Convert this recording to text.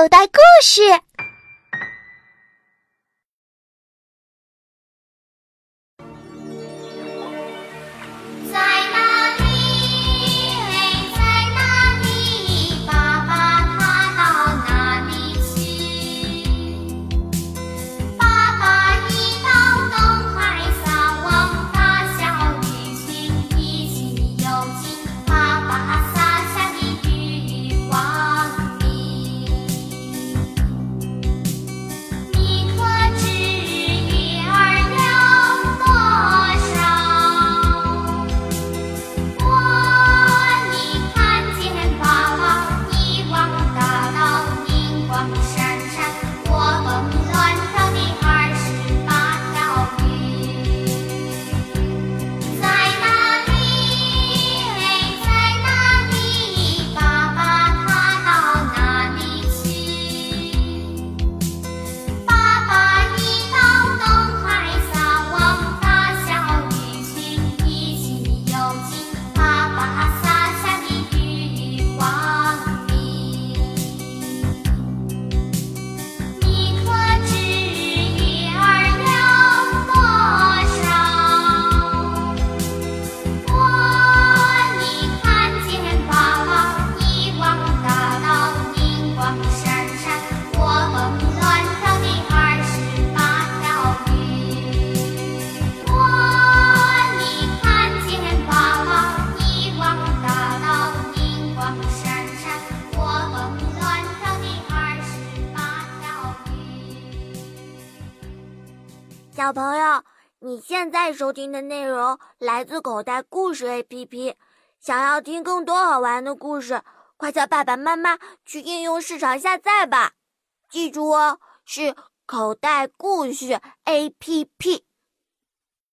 口袋故事。小朋友，你现在收听的内容来自口袋故事 APP。想要听更多好玩的故事，快叫爸爸妈妈去应用市场下载吧。记住哦，是口袋故事 APP。